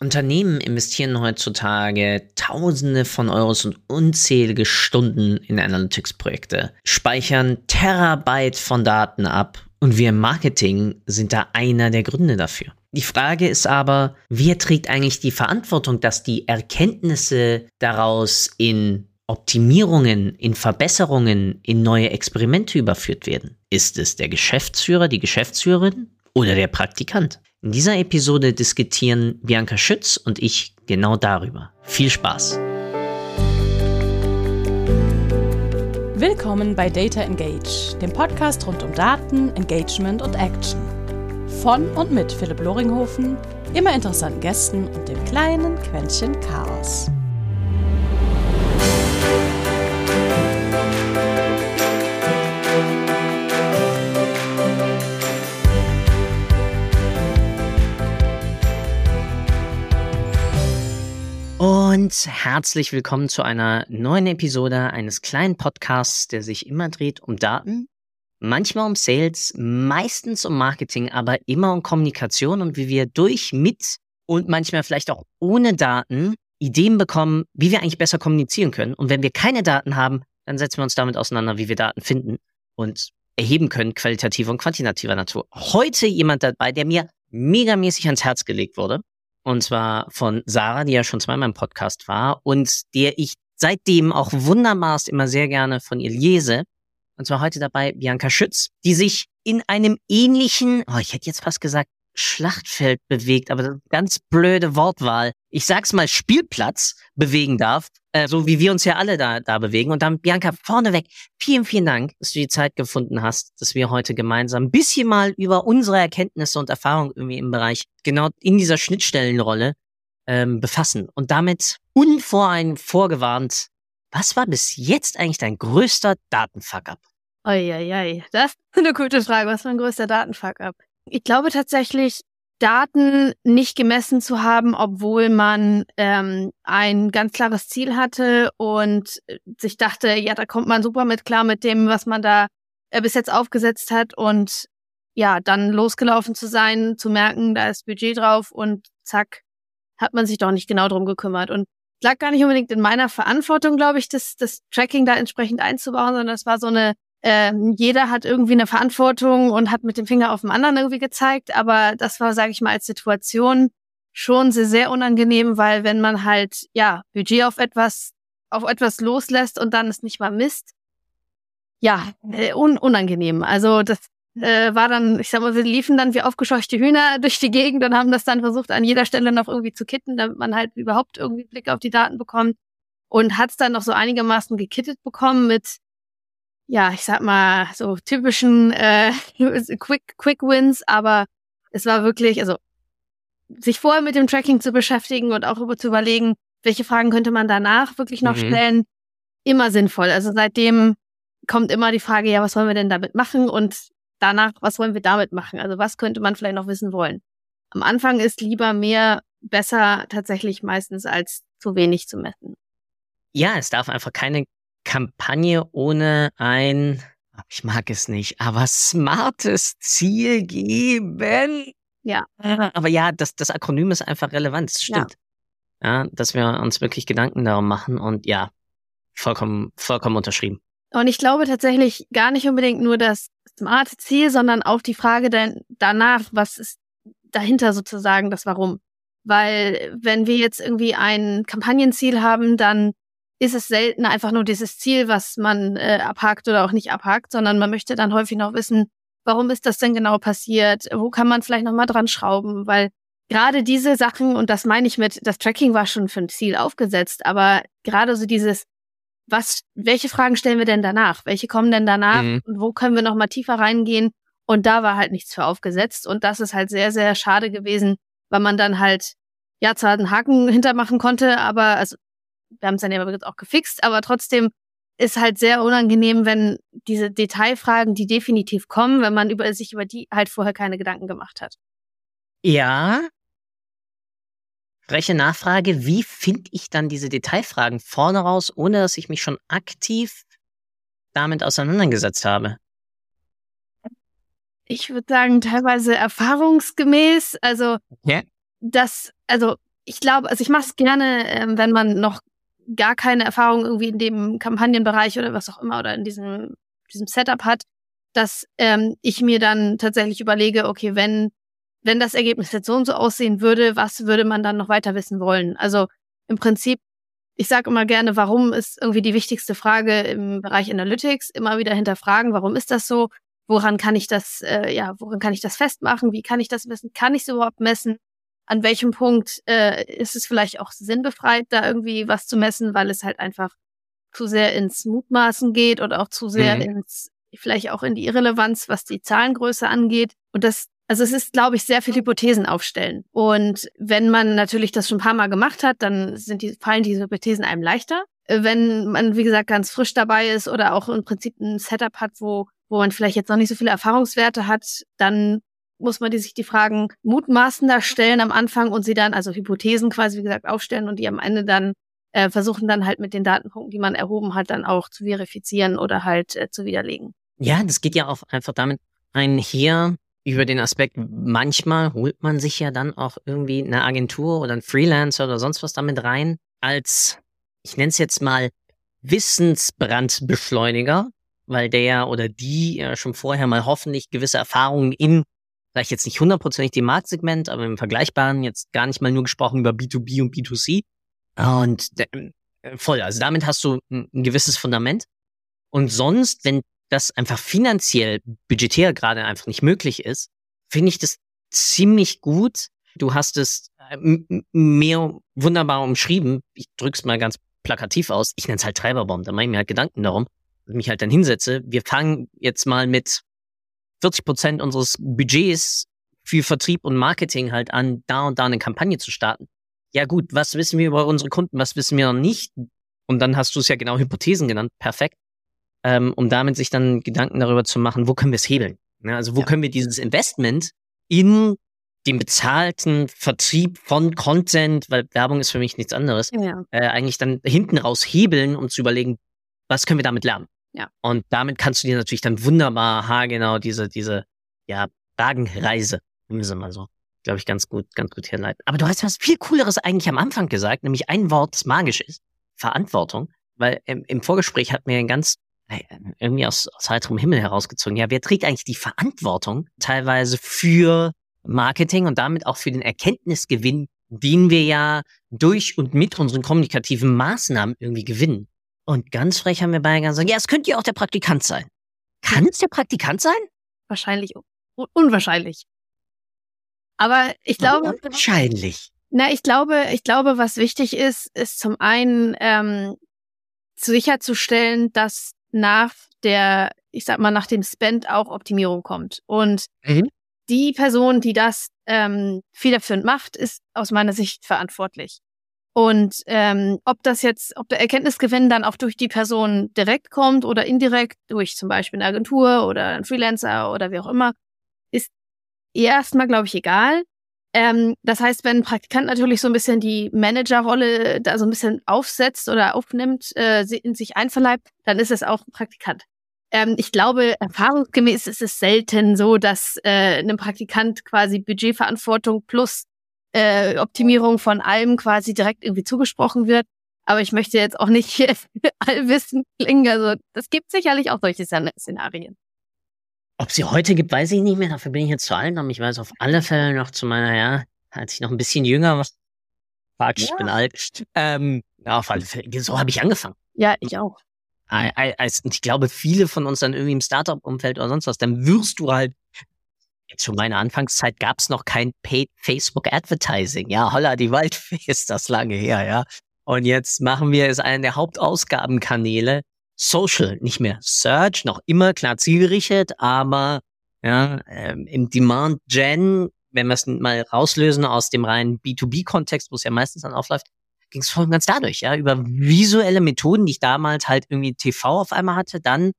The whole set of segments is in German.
Unternehmen investieren heutzutage Tausende von Euros und unzählige Stunden in Analytics-Projekte, speichern Terabyte von Daten ab und wir im Marketing sind da einer der Gründe dafür. Die Frage ist aber, wer trägt eigentlich die Verantwortung, dass die Erkenntnisse daraus in Optimierungen, in Verbesserungen, in neue Experimente überführt werden? Ist es der Geschäftsführer, die Geschäftsführerin oder der Praktikant? In dieser Episode diskutieren Bianca Schütz und ich genau darüber. Viel Spaß! Willkommen bei Data Engage, dem Podcast rund um Daten, Engagement und Action. Von und mit Philipp Loringhofen, immer interessanten Gästen und dem kleinen Quäntchen Chaos. Und herzlich willkommen zu einer neuen Episode eines kleinen Podcasts, der sich immer dreht um Daten, manchmal um Sales, meistens um Marketing, aber immer um Kommunikation und wie wir durch, mit und manchmal vielleicht auch ohne Daten Ideen bekommen, wie wir eigentlich besser kommunizieren können. Und wenn wir keine Daten haben, dann setzen wir uns damit auseinander, wie wir Daten finden und erheben können, qualitativer und quantitativer Natur. Heute jemand dabei, der mir megamäßig ans Herz gelegt wurde. Und zwar von Sarah, die ja schon zweimal im Podcast war und der ich seitdem auch wunderbarst immer sehr gerne von ihr lese. Und zwar heute dabei Bianca Schütz, die sich in einem ähnlichen, oh, ich hätte jetzt fast gesagt, Schlachtfeld bewegt, aber ganz blöde Wortwahl. Ich sag's mal Spielplatz bewegen darf, äh, so wie wir uns ja alle da, da bewegen. Und dann, Bianca, vorneweg, vielen, vielen Dank, dass du die Zeit gefunden hast, dass wir heute gemeinsam ein bisschen mal über unsere Erkenntnisse und Erfahrungen irgendwie im Bereich genau in dieser Schnittstellenrolle ähm, befassen. Und damit unvorein vorgewarnt, was war bis jetzt eigentlich dein größter Datenfuck-up? Eieiei, das ist eine gute Frage. Was war mein größter Datenfuck-up? Ich glaube tatsächlich, Daten nicht gemessen zu haben, obwohl man ähm, ein ganz klares Ziel hatte und sich dachte, ja, da kommt man super mit klar mit dem, was man da äh, bis jetzt aufgesetzt hat und ja, dann losgelaufen zu sein, zu merken, da ist Budget drauf und zack, hat man sich doch nicht genau drum gekümmert. Und lag gar nicht unbedingt in meiner Verantwortung, glaube ich, das, das Tracking da entsprechend einzubauen, sondern es war so eine äh, jeder hat irgendwie eine Verantwortung und hat mit dem Finger auf den anderen irgendwie gezeigt. Aber das war, sage ich mal, als Situation schon sehr, sehr unangenehm, weil wenn man halt, ja, Budget auf etwas, auf etwas loslässt und dann es nicht mal misst, ja, äh, un unangenehm. Also das äh, war dann, ich sag mal, wir liefen dann wie aufgescheuchte Hühner durch die Gegend und haben das dann versucht, an jeder Stelle noch irgendwie zu kitten, damit man halt überhaupt irgendwie Blick auf die Daten bekommt. Und hat es dann noch so einigermaßen gekittet bekommen mit ja, ich sag mal, so typischen äh, Quick, Quick Wins, aber es war wirklich, also sich vorher mit dem Tracking zu beschäftigen und auch über zu überlegen, welche Fragen könnte man danach wirklich noch mhm. stellen, immer sinnvoll. Also seitdem kommt immer die Frage, ja, was wollen wir denn damit machen und danach, was wollen wir damit machen? Also was könnte man vielleicht noch wissen wollen? Am Anfang ist lieber mehr besser tatsächlich meistens als zu wenig zu messen. Ja, es darf einfach keine Kampagne ohne ein, ich mag es nicht, aber smartes Ziel geben. Ja. Aber ja, das, das Akronym ist einfach relevant, das stimmt. Ja. ja, dass wir uns wirklich Gedanken darum machen und ja, vollkommen, vollkommen unterschrieben. Und ich glaube tatsächlich gar nicht unbedingt nur das smarte Ziel, sondern auch die Frage denn danach, was ist dahinter sozusagen das Warum? Weil wenn wir jetzt irgendwie ein Kampagnenziel haben, dann ist es selten einfach nur dieses Ziel, was man äh, abhakt oder auch nicht abhakt, sondern man möchte dann häufig noch wissen, warum ist das denn genau passiert? Wo kann man vielleicht nochmal dran schrauben? Weil gerade diese Sachen, und das meine ich mit, das Tracking war schon für ein Ziel aufgesetzt, aber gerade so dieses, was, welche Fragen stellen wir denn danach? Welche kommen denn danach? Mhm. Und wo können wir nochmal tiefer reingehen? Und da war halt nichts für aufgesetzt. Und das ist halt sehr, sehr schade gewesen, weil man dann halt, ja, zwar einen Haken hintermachen konnte, aber, also wir haben es dann ja übrigens auch gefixt, aber trotzdem ist halt sehr unangenehm, wenn diese Detailfragen, die definitiv kommen, wenn man über sich über die halt vorher keine Gedanken gemacht hat. Ja. Freche Nachfrage, wie finde ich dann diese Detailfragen vorne raus, ohne dass ich mich schon aktiv damit auseinandergesetzt habe? Ich würde sagen, teilweise erfahrungsgemäß. Also, ja. das, also ich glaube, also ich mache es gerne, ähm, wenn man noch gar keine Erfahrung irgendwie in dem Kampagnenbereich oder was auch immer oder in diesem, diesem Setup hat, dass ähm, ich mir dann tatsächlich überlege, okay, wenn, wenn das Ergebnis jetzt so und so aussehen würde, was würde man dann noch weiter wissen wollen? Also im Prinzip, ich sage immer gerne, warum ist irgendwie die wichtigste Frage im Bereich Analytics, immer wieder hinterfragen, warum ist das so? Woran kann ich das, äh, ja, woran kann ich das festmachen? Wie kann ich das messen? Kann ich es überhaupt messen? An welchem Punkt äh, ist es vielleicht auch sinnbefreit, da irgendwie was zu messen, weil es halt einfach zu sehr ins Mutmaßen geht oder auch zu sehr mhm. ins, vielleicht auch in die Irrelevanz, was die Zahlengröße angeht. Und das, also es ist, glaube ich, sehr viel Hypothesen aufstellen. Und wenn man natürlich das schon ein paar Mal gemacht hat, dann sind die, fallen diese Hypothesen einem leichter. Wenn man, wie gesagt, ganz frisch dabei ist oder auch im Prinzip ein Setup hat, wo wo man vielleicht jetzt noch nicht so viele Erfahrungswerte hat, dann muss man die sich die Fragen mutmaßender stellen am Anfang und sie dann, also Hypothesen quasi, wie gesagt, aufstellen und die am Ende dann äh, versuchen dann halt mit den Datenpunkten, die man erhoben hat, dann auch zu verifizieren oder halt äh, zu widerlegen. Ja, das geht ja auch einfach damit einher über den Aspekt, manchmal holt man sich ja dann auch irgendwie eine Agentur oder ein Freelancer oder sonst was damit rein als, ich nenne es jetzt mal, Wissensbrandbeschleuniger, weil der oder die ja schon vorher mal hoffentlich gewisse Erfahrungen in, vielleicht jetzt nicht hundertprozentig dem Marktsegment, aber im Vergleichbaren, jetzt gar nicht mal nur gesprochen über B2B und B2C. Und äh, voll, also damit hast du ein, ein gewisses Fundament. Und sonst, wenn das einfach finanziell, budgetär gerade einfach nicht möglich ist, finde ich das ziemlich gut. Du hast es äh, mehr wunderbar umschrieben. Ich drück's mal ganz plakativ aus. Ich nenne es halt Treiberbaum. Da mache ich mir halt Gedanken darum mich halt dann hinsetze, wir fangen jetzt mal mit 40 Prozent unseres Budgets für Vertrieb und Marketing halt an, da und da eine Kampagne zu starten. Ja gut, was wissen wir über unsere Kunden, was wissen wir noch nicht? Und dann hast du es ja genau Hypothesen genannt, perfekt, ähm, um damit sich dann Gedanken darüber zu machen, wo können wir es hebeln? Ja, also wo ja. können wir dieses Investment in den bezahlten Vertrieb von Content, weil Werbung ist für mich nichts anderes, ja. äh, eigentlich dann hinten raus hebeln, um zu überlegen, was können wir damit lernen? Ja. Und damit kannst du dir natürlich dann wunderbar haargenau diese, diese, ja, Fragenreise, nehmen wir mal so, glaube ich, ganz gut, ganz gut herleiten. Aber du hast was viel Cooleres eigentlich am Anfang gesagt, nämlich ein Wort, das magisch ist. Verantwortung. Weil im, im Vorgespräch hat mir ein ganz äh, irgendwie aus, aus heiterem Himmel herausgezogen. Ja, wer trägt eigentlich die Verantwortung teilweise für Marketing und damit auch für den Erkenntnisgewinn, den wir ja durch und mit unseren kommunikativen Maßnahmen irgendwie gewinnen? Und ganz frech haben wir beide gesagt, ja, es könnte ja auch der Praktikant sein. Kann es der Praktikant sein? Wahrscheinlich unwahrscheinlich. Aber ich glaube. Wahrscheinlich. Na, ich glaube, ich glaube, was wichtig ist, ist zum einen ähm, sicherzustellen, dass nach der, ich sag mal, nach dem Spend auch Optimierung kommt. Und mhm. die Person, die das ähm, federführend macht, ist aus meiner Sicht verantwortlich. Und ähm, ob das jetzt, ob der Erkenntnisgewinn dann auch durch die Person direkt kommt oder indirekt durch zum Beispiel eine Agentur oder ein Freelancer oder wie auch immer, ist erstmal, glaube ich, egal. Ähm, das heißt, wenn ein Praktikant natürlich so ein bisschen die Managerrolle da so ein bisschen aufsetzt oder aufnimmt, äh, in sich einverleibt, dann ist es auch ein Praktikant. Ähm, ich glaube, erfahrungsgemäß ist es selten so, dass äh, einem Praktikant quasi Budgetverantwortung plus äh, Optimierung von allem quasi direkt irgendwie zugesprochen wird. Aber ich möchte jetzt auch nicht allwissend klingen. Also das gibt sicherlich auch solche Szenarien. Ob sie heute gibt, weiß ich nicht mehr. Dafür bin ich jetzt zu alt. Aber ich weiß auf alle Fälle noch zu meiner, ja, als ich noch ein bisschen jünger war. Fuck, ich bin alt. Ähm, ja, auf alle Fälle. So habe ich angefangen. Ja, ich auch. Und ich glaube, viele von uns dann irgendwie im Startup-Umfeld oder sonst was, dann wirst du halt zu meiner Anfangszeit gab es noch kein Paid Facebook Advertising. Ja, holla, die Waldfee ist das lange her, ja. Und jetzt machen wir es einen der Hauptausgabenkanäle Social, nicht mehr Search, noch immer klar zielgerichtet, aber ja, ähm, im Demand Gen, wenn wir es mal rauslösen aus dem reinen B2B-Kontext, wo es ja meistens dann aufläuft, ging es voll und ganz dadurch, ja, über visuelle Methoden, die ich damals halt irgendwie TV auf einmal hatte, dann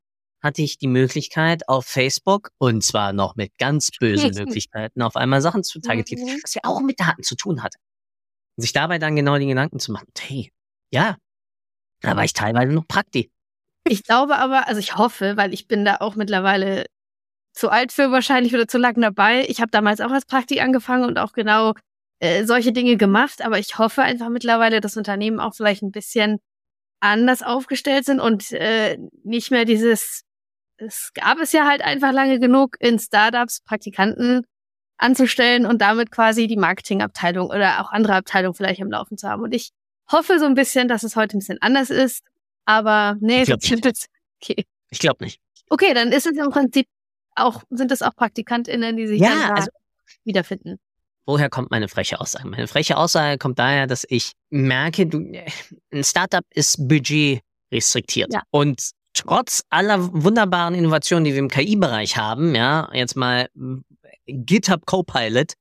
hatte ich die Möglichkeit auf Facebook und zwar noch mit ganz bösen Möglichkeiten auf einmal Sachen zu targetieren, mhm. was ja auch mit Daten zu tun hat. Und sich dabei dann genau die Gedanken zu machen, hey, ja, da war ich teilweise noch Prakti. Ich glaube aber, also ich hoffe, weil ich bin da auch mittlerweile zu alt für wahrscheinlich oder zu lang dabei. Ich habe damals auch als Praktik angefangen und auch genau äh, solche Dinge gemacht, aber ich hoffe einfach mittlerweile, dass Unternehmen auch vielleicht ein bisschen anders aufgestellt sind und äh, nicht mehr dieses, es gab es ja halt einfach lange genug in Startups Praktikanten anzustellen und damit quasi die Marketingabteilung oder auch andere Abteilungen vielleicht im Laufen zu haben. Und ich hoffe so ein bisschen, dass es heute ein bisschen anders ist, aber nee, Ich glaub das jetzt, okay. Ich glaube nicht. Okay, dann ist es im Prinzip auch, sind es auch PraktikantInnen, die sich Ja, also- wiederfinden. Woher kommt meine freche Aussage? Meine freche Aussage kommt daher, dass ich merke, du, ein Startup ist budget restriktiert. Ja. Und trotz aller wunderbaren Innovationen, die wir im KI-Bereich haben, ja, jetzt mal GitHub Copilot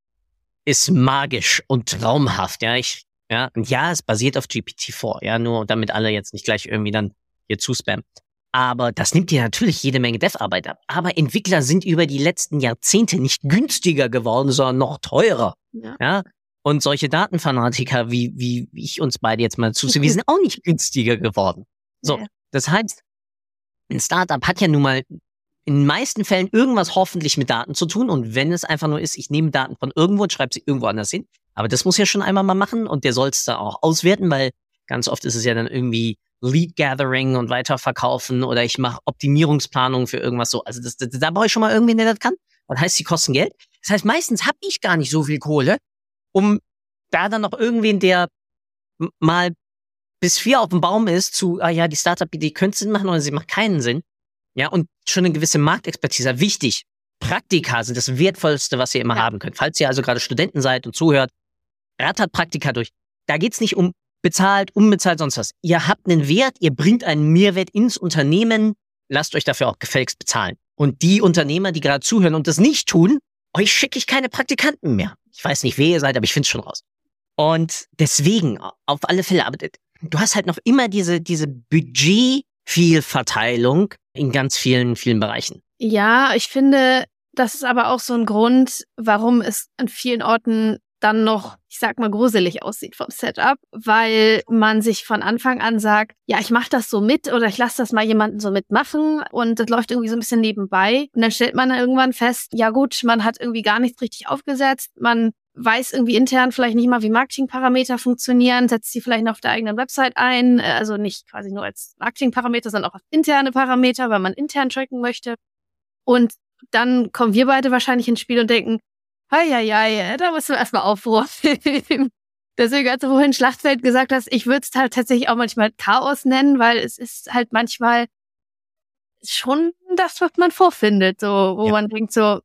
ist magisch und traumhaft, ja. Ich, ja, und ja, es basiert auf GPT-4, ja, nur damit alle jetzt nicht gleich irgendwie dann hier zuspammen. Aber das nimmt dir natürlich jede Menge Dev-Arbeit ab. Aber Entwickler sind über die letzten Jahrzehnte nicht günstiger geworden, sondern noch teurer. Ja. Ja. Und solche Datenfanatiker, wie, wie ich uns beide jetzt mal zusehen, wir sind auch nicht günstiger geworden. So, Ja. das heißt, ein Startup hat ja nun mal in den meisten Fällen irgendwas hoffentlich mit Daten zu tun. Und wenn es einfach nur ist, ich nehme Daten von irgendwo und schreibe sie irgendwo anders hin. Aber das muss ja schon einmal mal machen und der soll es da auch auswerten, weil ganz oft ist es ja dann irgendwie Lead Gathering und weiterverkaufen oder ich mache Optimierungsplanung für irgendwas so. Also das, das, da brauche ich schon mal irgendwen, der das kann. Und heißt, die kosten Geld. Das heißt, meistens habe ich gar nicht so viel Kohle, um da dann noch irgendwen, der mal bis vier auf dem Baum ist, zu, ah ja, die Startup-Idee könnte Sinn machen oder sie macht keinen Sinn. Ja, und schon eine gewisse Marktexpertise. Wichtig. Praktika sind das Wertvollste, was ihr immer Ja. haben könnt. Falls ihr also gerade Studenten seid und zuhört, rattert Praktika durch. Da geht's nicht um bezahlt, unbezahlt, sonst was. Ihr habt einen Wert, ihr bringt einen Mehrwert ins Unternehmen, lasst euch dafür auch gefälligst bezahlen. Und die Unternehmer, die gerade zuhören und das nicht tun, euch schicke ich keine Praktikanten mehr. Ich weiß nicht, wer ihr seid, aber ich finde schon raus. Und deswegen, auf alle Fälle, aber du hast halt noch immer diese, diese Budgetvielverteilung in ganz vielen, vielen Bereichen. Ja, ich finde, das ist aber auch so ein Grund, warum es an vielen Orten dann noch, ich sag mal, gruselig aussieht vom Setup, weil man sich von Anfang an sagt, ja, ich mache das so mit oder ich lasse das mal jemanden so mitmachen und das läuft irgendwie so ein bisschen nebenbei. Und dann stellt man dann irgendwann fest, ja gut, man hat irgendwie gar nichts richtig aufgesetzt, man weiß irgendwie intern vielleicht nicht mal, wie Marketingparameter funktionieren, setzt sie vielleicht noch auf der eigenen Website ein, äh, also nicht quasi nur als Marketingparameter, sondern auch als interne Parameter, weil man intern tracken möchte. Und dann kommen wir beide wahrscheinlich ins Spiel und denken, hei, hei, hei, da musst du erstmal aufräumen. Deswegen, als du vorhin Schlachtfeld gesagt hast, ich würde es halt tatsächlich auch manchmal Chaos nennen, weil es ist halt manchmal schon das, was man vorfindet, so, wo Ja. man denkt so,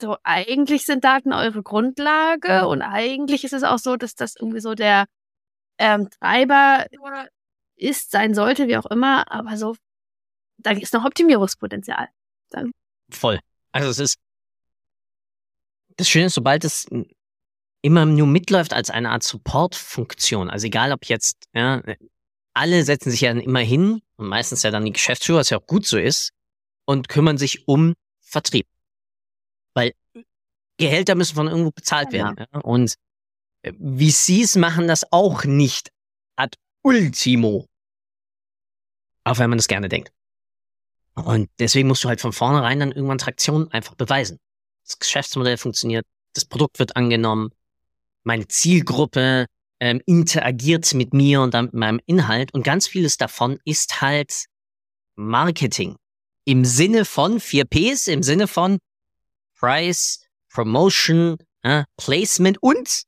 so eigentlich sind Daten eure Grundlage und eigentlich ist es auch so, dass das irgendwie so der ähm, Treiber ist, sein sollte, wie auch immer, aber so, da ist noch Optimierungspotenzial. Voll. Also es ist das Schöne ist, sobald es immer nur mitläuft als eine Art Support-Funktion, also egal ob jetzt, ja, alle setzen sich ja dann immer hin und meistens ja dann die Geschäftsführer, was ja auch gut so ist, und kümmern sich um Vertrieb. Gehälter müssen von irgendwo bezahlt Ja. werden. Ja? Und äh, VCs machen das auch nicht ad ultimo. Auch wenn man das gerne denkt. Und deswegen musst du halt von vornherein dann irgendwann Traktion einfach beweisen. Das Geschäftsmodell funktioniert, das Produkt wird angenommen, meine Zielgruppe ähm, interagiert mit mir und dann mit meinem Inhalt und ganz vieles davon ist halt Marketing. Im Sinne von 4Ps, im Sinne von Price, Promotion, äh, Placement und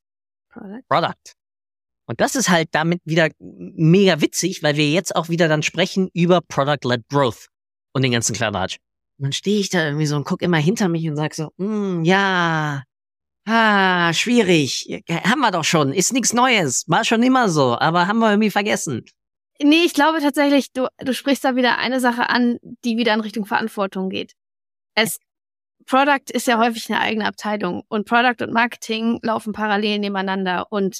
Product. Und das ist halt damit wieder mega witzig, weil wir jetzt auch wieder dann sprechen über Product-led Growth und den ganzen Kladderadatsch. Und dann stehe ich da irgendwie so und guck immer hinter mich und sag so, mm, ja, ah, schwierig, haben wir doch schon, ist nichts Neues, war schon immer so, aber haben wir irgendwie vergessen. Nee, ich glaube tatsächlich, du, du sprichst da wieder eine Sache an, die wieder in Richtung Verantwortung geht. Es, Product ist ja häufig eine eigene Abteilung und Product und Marketing laufen parallel nebeneinander und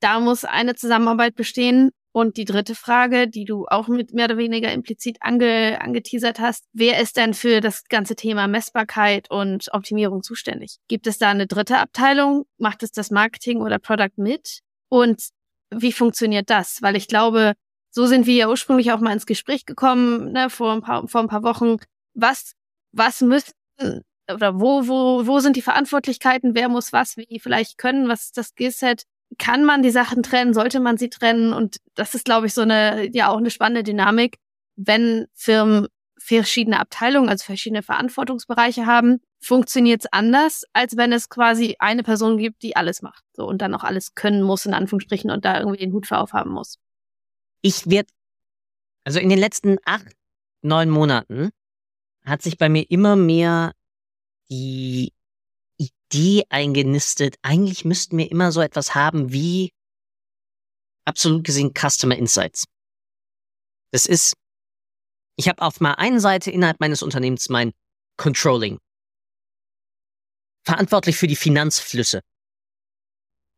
da muss eine Zusammenarbeit bestehen. Und die dritte Frage, die du auch mit mehr oder weniger implizit ange, angeteasert hast, wer ist denn für das ganze Thema Messbarkeit und Optimierung zuständig? Gibt es da eine dritte Abteilung? Macht es das Marketing oder Product mit? Und wie funktioniert das? Weil ich glaube, so sind wir ja ursprünglich auch mal ins Gespräch gekommen, ne, vor ein paar, vor ein paar Wochen. Was, was müssen oder wo, wo, wo sind die Verantwortlichkeiten, wer muss was, wie vielleicht können, was ist das Skillset, kann man die Sachen trennen, sollte man sie trennen? Und das ist, glaube ich, so eine, ja auch eine spannende Dynamik, wenn Firmen verschiedene Abteilungen, also verschiedene Verantwortungsbereiche haben, funktioniert es anders, als wenn es quasi eine Person gibt, die alles macht, so und dann auch alles können muss in Anführungsstrichen und da irgendwie den Hut für aufhaben muss. Ich werde, also in den letzten acht, neun Monaten hat sich bei mir immer mehr die Idee eingenistet, eigentlich müssten wir immer so etwas haben wie absolut gesehen Customer Insights. Das ist, ich habe auf mal einen Seite innerhalb meines Unternehmens mein Controlling. Verantwortlich für die Finanzflüsse.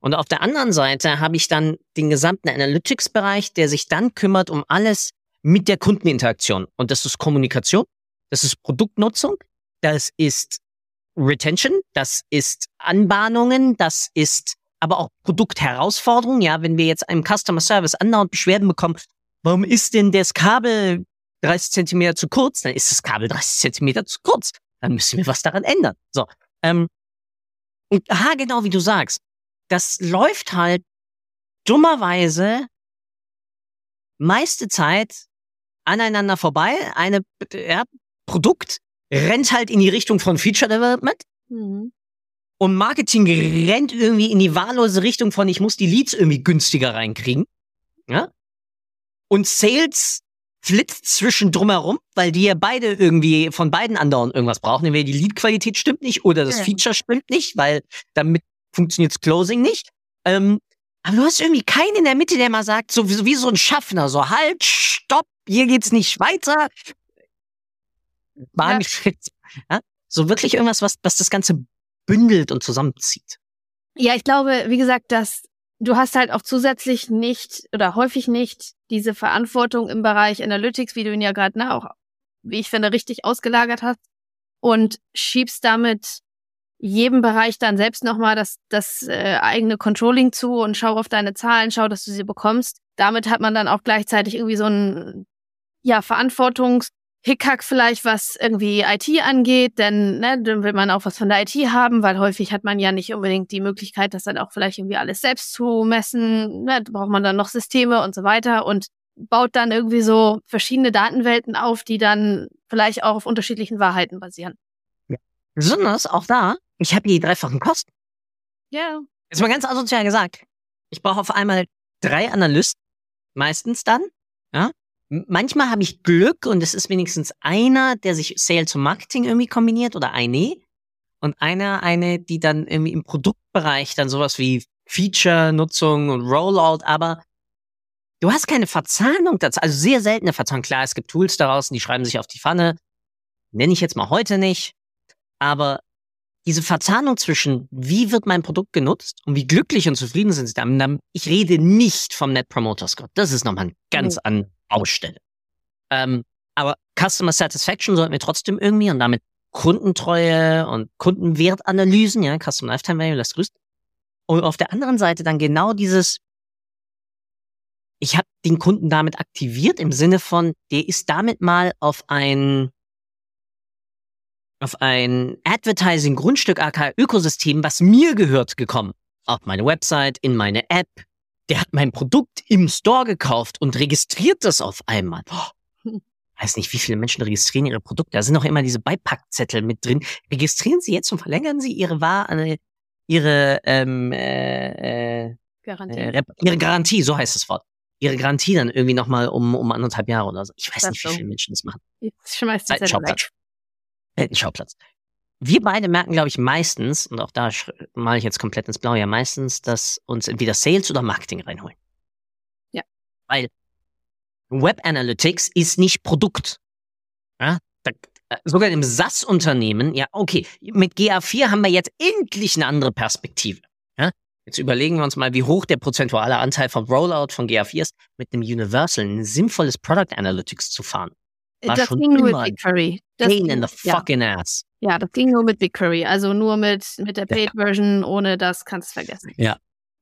Und auf der anderen Seite habe ich dann den gesamten Analytics-Bereich, der sich dann kümmert um alles mit der Kundeninteraktion. Und das ist Kommunikation, das ist Produktnutzung, das ist Retention, das ist Anbahnungen, das ist aber auch Produktherausforderungen. Ja, wenn wir jetzt einem Customer Service andauernd Beschwerden bekommen, warum ist denn das Kabel 30 Zentimeter zu kurz? Dann ist das Kabel 30 Zentimeter zu kurz. Dann müssen wir was daran ändern. So. Ähm, und aha, genau wie du sagst, das läuft halt dummerweise meiste Zeit aneinander vorbei. Eine ja, Produkt rennt halt in die Richtung von Feature Development. Mhm. Und Marketing rennt irgendwie in die wahllose Richtung von, ich muss die Leads irgendwie günstiger reinkriegen. Ja? Und Sales flitzt zwischen drumherum, weil die ja beide irgendwie von beiden andauernd irgendwas brauchen. Entweder die Lead-Qualität stimmt nicht oder das. Feature stimmt nicht, weil damit funktioniert's Closing nicht. Ähm, aber du hast irgendwie keinen in der Mitte, der mal sagt, so wie, wie so ein Schaffner, so halt, stopp, hier geht's nicht weiter. Bahnschritt. Ja. ja. So wirklich irgendwas, was, was das Ganze bündelt und zusammenzieht. Ja, ich glaube, wie gesagt, dass du hast halt auch zusätzlich nicht oder häufig nicht diese Verantwortung im Bereich Analytics, wie du ihn ja gerade ne, auch, wie ich finde, richtig ausgelagert hast und schiebst damit jedem Bereich dann selbst nochmal das, das äh, eigene Controlling zu und schau auf deine Zahlen, schau, dass du sie bekommst. Damit hat man dann auch gleichzeitig irgendwie so ein ja, Verantwortungs- Hickhack vielleicht, was irgendwie IT angeht, denn ne, dann will man auch was von der IT haben, weil häufig hat man ja nicht unbedingt die Möglichkeit, das dann auch vielleicht irgendwie alles selbst zu messen. Ne, da braucht man dann noch Systeme und so weiter und baut dann irgendwie so verschiedene Datenwelten auf, die dann vielleicht auch auf unterschiedlichen Wahrheiten basieren. Ja. Besonders auch da, ich habe die dreifachen Kosten. Ja. Jetzt mal ganz asozial gesagt. Ich brauche auf einmal drei Analysten, meistens dann, ja, Manchmal habe ich Glück und es ist wenigstens einer, der sich Sales und Marketing irgendwie kombiniert oder eine. Und einer, eine, die dann irgendwie im Produktbereich dann sowas wie Feature-Nutzung und Rollout, aber du hast keine Verzahnung dazu, also sehr seltene Verzahnung. Klar, es gibt Tools daraus, die schreiben sich auf die Pfanne. Nenne ich jetzt mal heute nicht. Aber diese Verzahnung zwischen, wie wird mein Produkt genutzt und wie glücklich und zufrieden sind sie damit. Ich rede nicht vom Net Promoter Score. Das ist nochmal ein ganz an Baustelle. Ähm, aber Customer Satisfaction sollten wir trotzdem irgendwie und damit Kundentreue und Kundenwertanalysen, ja, Customer Lifetime Value, das grüßt. Und auf der anderen Seite dann genau dieses, ich habe den Kunden damit aktiviert im Sinne von, der ist damit mal auf ein auf ein Advertising-Grundstück aka Ökosystem, was mir gehört, gekommen. Auf meine Website, in meine App. Der hat mein Produkt im Store gekauft und registriert das auf einmal. Boah. Weiß nicht, wie viele Menschen registrieren ihre Produkte. Da sind auch immer diese Beipackzettel mit drin. Registrieren Sie jetzt und verlängern Sie Ihre Ware, ihre ähm, äh, äh, Garantie. Äh, ihre Garantie, so heißt das Wort. Ihre Garantie dann irgendwie nochmal um, um anderthalb Jahre oder so. Ich weiß das nicht, wie viele Menschen das machen. Jetzt schmeißt die Zettel weg. Schauplatz. Wir beide merken, glaube ich, meistens, und auch da male ich jetzt komplett ins Blaue, ja meistens, dass uns entweder Sales oder Marketing reinholen. Ja. Weil Web Analytics ist nicht Produkt. Ja, da, äh, sogar im SaaS-Unternehmen, ja, okay, mit GA4 haben wir jetzt endlich eine andere Perspektive. Ja? Jetzt überlegen wir uns mal, wie hoch der prozentuale Anteil vom Rollout von GA4 ist, mit einem Universal ein sinnvolles Product Analytics zu fahren. War das ging nur mit BigQuery. Das pain in the fucking ja. ass. Ja, das ging nur mit BigQuery. Also nur mit, mit der Paid-Version. Ohne das kannst du vergessen. Ja.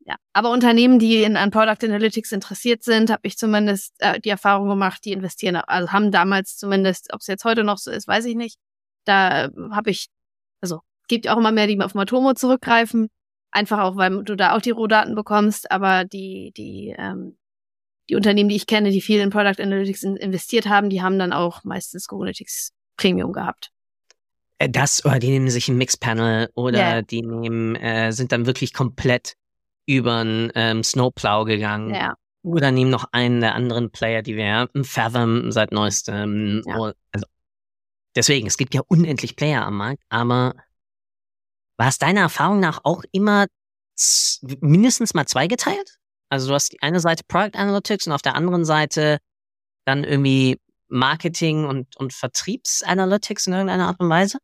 Ja, aber Unternehmen, die in, an Product Analytics interessiert sind, habe ich zumindest äh, die Erfahrung gemacht, die investieren, also haben damals zumindest, ob es jetzt heute noch so ist, weiß ich nicht. Da habe ich also es gibt auch immer mehr, die auf Matomo zurückgreifen. Einfach auch, weil du da auch die Rohdaten bekommst, aber die, die, ähm, die Unternehmen, die ich kenne, die viel in Product Analytics in, investiert haben, die haben dann auch meistens Google Analytics Premium gehabt. Äh, das, oder die nehmen sich ein Mixpanel oder yeah. die nehmen, äh, sind dann wirklich komplett über einen ähm, Snowplow gegangen. Ja. Oder nehmen noch einen der anderen Player, die wir Fathom seit neuestem. Ja. Also, deswegen, es gibt ja unendlich Player am Markt, aber war es deiner Erfahrung nach auch immer mindestens mal zweigeteilt? Also du hast die eine Seite Product Analytics und auf der anderen Seite dann irgendwie Marketing und, und Vertriebsanalytics in irgendeiner Art und Weise?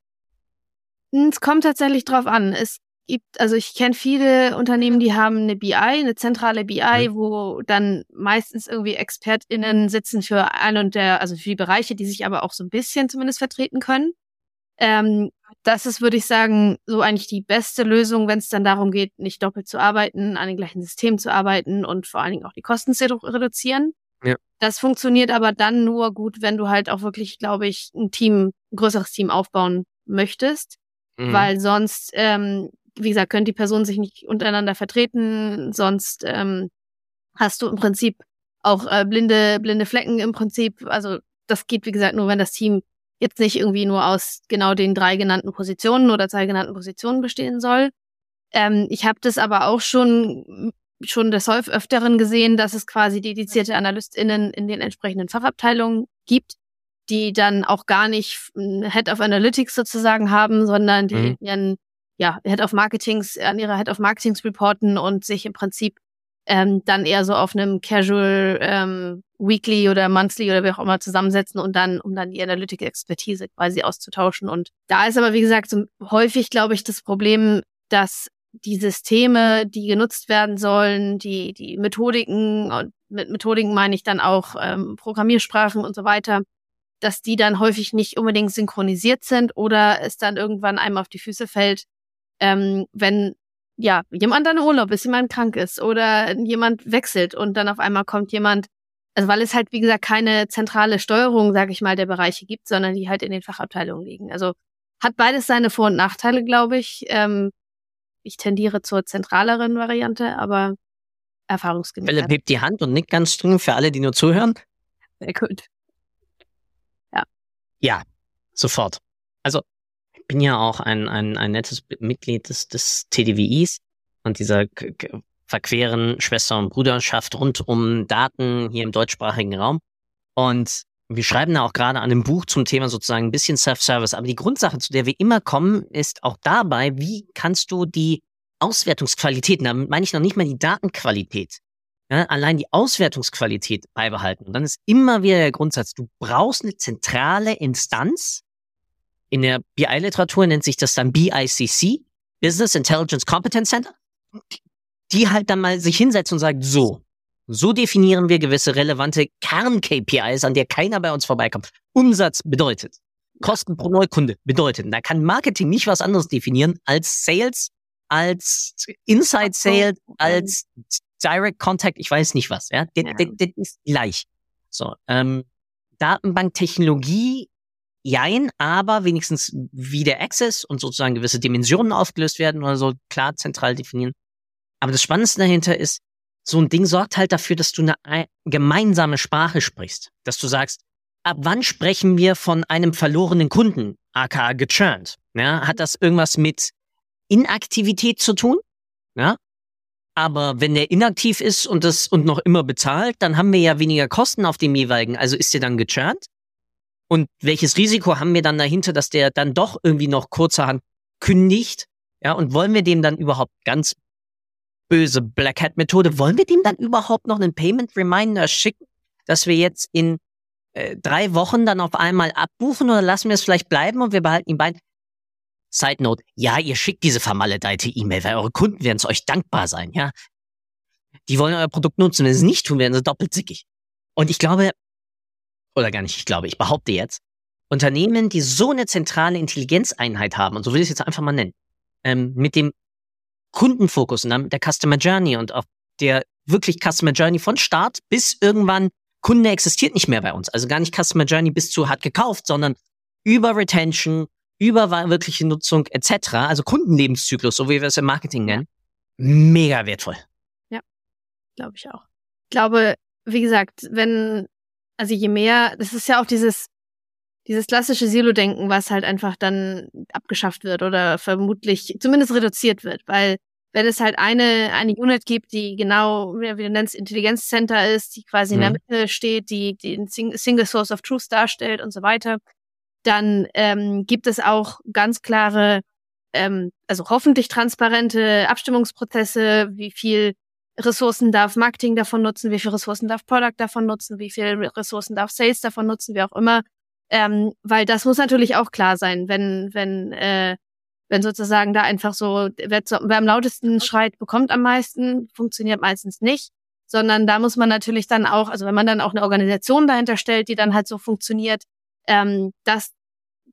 Es kommt tatsächlich drauf an. Es gibt, also ich kenne viele Unternehmen, die haben eine BI, eine zentrale BI, mhm. wo dann meistens irgendwie ExpertInnen sitzen für eine und der, also für die Bereiche, die sich aber auch so ein bisschen zumindest vertreten können. Ähm, das ist, würde ich sagen, so eigentlich die beste Lösung, wenn es dann darum geht, nicht doppelt zu arbeiten, an den gleichen Systemen zu arbeiten und vor allen Dingen auch die Kosten zu reduzieren. Ja. Das funktioniert aber dann nur gut, wenn du halt auch wirklich, glaube ich, ein Team, ein größeres Team aufbauen möchtest. Mhm. Weil sonst, ähm, wie gesagt, können die Personen sich nicht untereinander vertreten, sonst ähm, hast du im Prinzip auch äh, blinde, blinde Flecken im Prinzip. Also das geht, wie gesagt, nur wenn das Team jetzt nicht irgendwie nur aus genau den drei genannten Positionen oder zwei genannten Positionen bestehen soll. Ähm, ich habe das aber auch schon schon des öfteren gesehen, dass es quasi dedizierte AnalystInnen in den entsprechenden Fachabteilungen gibt, die dann auch gar nicht Head of Analytics sozusagen haben, sondern die mhm. ihren ja, Head of Marketings, an ihrer Head of Marketings reporten und sich im Prinzip ähm, dann eher so auf einem Casual ähm, Weekly oder Monthly oder wie auch immer zusammensetzen und dann, um dann die Analytic-Expertise quasi auszutauschen. Und da ist aber, wie gesagt, so häufig, glaube ich, das Problem, dass die Systeme, die genutzt werden sollen, die, die Methodiken, und mit Methodiken meine ich dann auch ähm, Programmiersprachen und so weiter, dass die dann häufig nicht unbedingt synchronisiert sind oder es dann irgendwann einem auf die Füße fällt, ähm, wenn ja jemand dann im Urlaub ist, jemand krank ist oder jemand wechselt und dann auf einmal kommt jemand, also weil es halt wie gesagt keine zentrale Steuerung, sage ich mal, der Bereiche gibt, sondern die halt in den Fachabteilungen liegen. Also hat beides seine Vor- und Nachteile, glaube ich. Ähm, ich tendiere zur zentraleren Variante, aber erfahrungsgemäß. Philipp hebt die Hand und nickt ganz streng für alle, die nur zuhören. Sehr gut. Ja. Ja, sofort. Also, ich bin ja auch ein, ein, ein nettes Mitglied des, des TDWIs und dieser verqueren Schwester- und Bruderschaft rund um Daten hier im deutschsprachigen Raum. Und wir schreiben da auch gerade an einem Buch zum Thema sozusagen ein bisschen Self-Service. Aber die Grundsache, zu der wir immer kommen, ist auch dabei, wie kannst du die Auswertungsqualität, damit meine ich noch nicht mal die Datenqualität, ja, allein die Auswertungsqualität beibehalten. Und dann ist immer wieder der Grundsatz, du brauchst eine zentrale Instanz. In der BI-Literatur nennt sich das dann BICC, Business Intelligence Competence Center, die halt dann mal sich hinsetzt und sagt, so, so definieren wir gewisse relevante Kern-KPIs, an der keiner bei uns vorbeikommt. Umsatz bedeutet. Kosten pro Neukunde bedeutet. Da kann Marketing nicht was anderes definieren als Sales, als Inside Sales, als Direct Contact, ich weiß nicht was. Ja, das, das, das ist gleich. So, ähm, Datenbanktechnologie, jein, aber wenigstens wie der Access und sozusagen gewisse Dimensionen aufgelöst werden oder so klar zentral definieren. Aber das Spannendste dahinter ist, so ein Ding sorgt halt dafür, dass du eine gemeinsame Sprache sprichst. Dass du sagst, ab wann sprechen wir von einem verlorenen Kunden, aka gechurnt? Ja, hat das irgendwas mit Inaktivität zu tun? Ja? Aber wenn der inaktiv ist und das und noch immer bezahlt, dann haben wir ja weniger Kosten auf dem jeweiligen. Also ist der dann gechurnt? Und welches Risiko haben wir dann dahinter, dass der dann doch irgendwie noch kurzerhand kündigt? Ja, und wollen wir dem dann überhaupt ganz böse Black Hat Methode. Wollen wir dem dann überhaupt noch einen Payment Reminder schicken, dass wir jetzt in äh, drei Wochen dann auf einmal abbuchen oder lassen wir es vielleicht bleiben und wir behalten ihn bei? Side Note, ja, ihr schickt diese vermaledeite E-Mail, weil eure Kunden werden es euch dankbar sein, ja. Die wollen euer Produkt nutzen, wenn sie es nicht tun, werden sie doppelt sickig. Und ich glaube, oder gar nicht, ich glaube, ich behaupte jetzt, Unternehmen, die so eine zentrale Intelligenzeinheit haben, und so will ich es jetzt einfach mal nennen, ähm, mit dem Kundenfokus und der Customer Journey und auch der wirklich Customer Journey von Start bis irgendwann Kunde existiert nicht mehr bei uns. Also gar nicht Customer Journey bis zu hat gekauft, sondern über Retention, über wirkliche Nutzung etc., also Kundenlebenszyklus, so wie wir es im Marketing nennen, mega wertvoll. Ja, glaube ich auch. Ich glaube, wie gesagt, wenn, also je mehr, das ist ja auch dieses, dieses klassische Silo-Denken, was halt einfach dann abgeschafft wird oder vermutlich zumindest reduziert wird, weil wenn es halt eine, eine Unit gibt, die genau, wie du nennst, Intelligenzcenter ist, die quasi mhm. in der mhm. Mitte steht, die, die ein Single Source of Truth darstellt und so weiter, dann ähm, gibt es auch ganz klare, ähm, also hoffentlich transparente Abstimmungsprozesse, wie viel Ressourcen darf Marketing davon nutzen, wie viel Ressourcen darf Product davon nutzen, wie viel Ressourcen darf Sales davon nutzen, wie auch immer. Ähm, weil das muss natürlich auch klar sein, wenn, wenn, äh, wenn sozusagen da einfach so, wer, wer am lautesten schreit, bekommt am meisten, funktioniert meistens nicht. Sondern da muss man natürlich dann auch, also wenn man dann auch eine Organisation dahinter stellt, die dann halt so funktioniert, ähm, dass,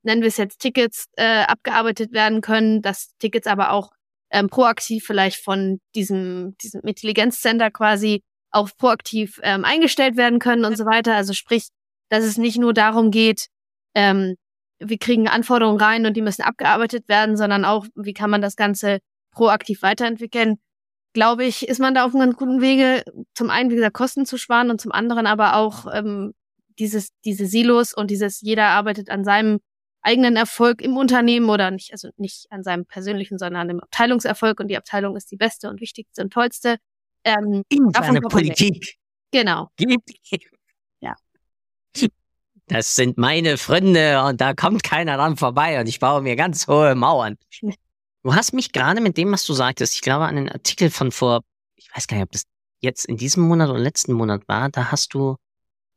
nennen wir es jetzt Tickets, äh, abgearbeitet werden können, dass Tickets aber auch ähm, proaktiv vielleicht von diesem, diesem Intelligenzcenter quasi auch proaktiv ähm, eingestellt werden können und so weiter. Also sprich, dass es nicht nur darum geht, ähm, wir kriegen Anforderungen rein und die müssen abgearbeitet werden, sondern auch, wie kann man das Ganze proaktiv weiterentwickeln. Glaube ich, ist man da auf einem guten Wege, zum einen, wie gesagt, Kosten zu sparen und zum anderen aber auch ähm, dieses, diese Silos und dieses, jeder arbeitet an seinem eigenen Erfolg im Unternehmen oder nicht, also nicht an seinem persönlichen, sondern an dem Abteilungserfolg und die Abteilung ist die beste und wichtigste und tollste. Ähm, In seiner Politik. Genau. Ja. Das sind meine Freunde und da kommt keiner dran vorbei und ich baue mir ganz hohe Mauern. Du hast mich gerade mit dem, was du sagtest, ich glaube an einen Artikel von vor, ich weiß gar nicht, ob das jetzt in diesem Monat oder letzten Monat war, da hast du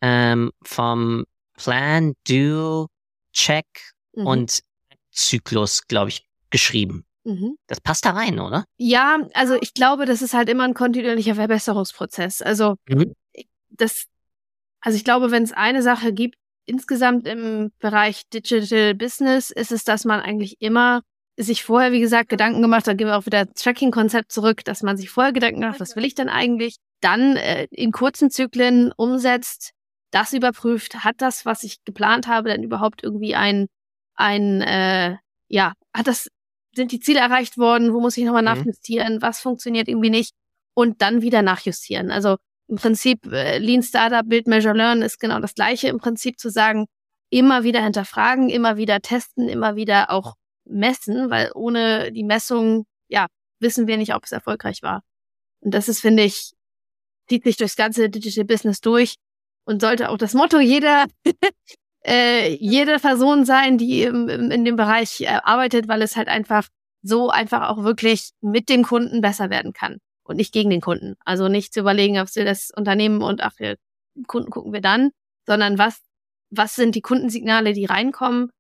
ähm, vom Plan, Do, Check mhm. und Zyklus, glaube ich, geschrieben. Mhm. Das passt da rein, oder? Ja, also ich glaube, das ist halt immer ein kontinuierlicher Verbesserungsprozess. Also mhm. das, also ich glaube, wenn es eine Sache gibt, insgesamt im Bereich Digital Business, ist es, dass man eigentlich immer sich vorher, wie gesagt, Gedanken gemacht hat, gehen wir auch wieder Tracking-Konzept zurück, dass man sich vorher Gedanken macht, was will ich denn eigentlich? Dann äh, in kurzen Zyklen umsetzt, das überprüft, hat das, was ich geplant habe, denn überhaupt irgendwie ein, ein, äh, ja, hat das, sind die Ziele erreicht worden, wo muss ich nochmal mhm. nachjustieren, was funktioniert irgendwie nicht und dann wieder nachjustieren. Also im Prinzip äh, Lean Startup, Build, Measure, Learn ist genau das gleiche im Prinzip zu sagen, immer wieder hinterfragen, immer wieder testen, immer wieder auch messen, weil ohne die Messung, ja, wissen wir nicht, ob es erfolgreich war. Und das ist, finde ich, zieht sich durchs ganze Digital Business durch und sollte auch das Motto jeder, äh, jeder Person sein, die im, im, in dem Bereich äh, arbeitet, weil es halt einfach so einfach auch wirklich mit dem Kunden besser werden kann und nicht gegen den Kunden. Also nicht zu überlegen, ob wir das Unternehmen und ach, wir Kunden gucken wir dann, sondern was, was sind die Kundensignale, die reinkommen,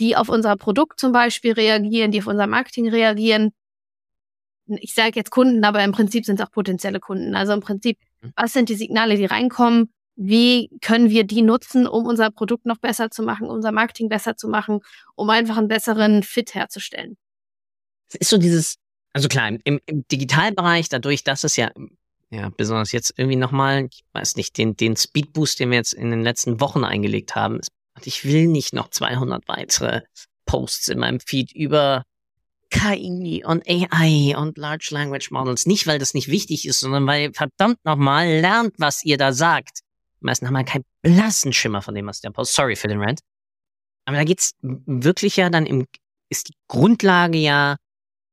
die auf unser Produkt zum Beispiel reagieren, die auf unser Marketing reagieren. Ich sage jetzt Kunden, aber im Prinzip sind es auch potenzielle Kunden. Also im Prinzip, mhm. was sind die Signale, die reinkommen? wie können wir die nutzen, um unser Produkt noch besser zu machen, unser Marketing besser zu machen, um einfach einen besseren Fit herzustellen. Es ist so dieses, also klar, im, im Digitalbereich, dadurch, dass es ja, ja, besonders jetzt irgendwie nochmal, ich weiß nicht, den, den Speedboost, den wir jetzt in den letzten Wochen eingelegt haben, ich will nicht noch 200 weitere Posts in meinem Feed über KI und AI und Large Language Models. Nicht, weil das nicht wichtig ist, sondern weil verdammt nochmal lernt, was ihr da sagt. Die meisten haben halt keinen blassen Schimmer von dem, was der Post. Sorry für den Rant. Aber da geht's wirklich ja dann im, ist die Grundlage ja,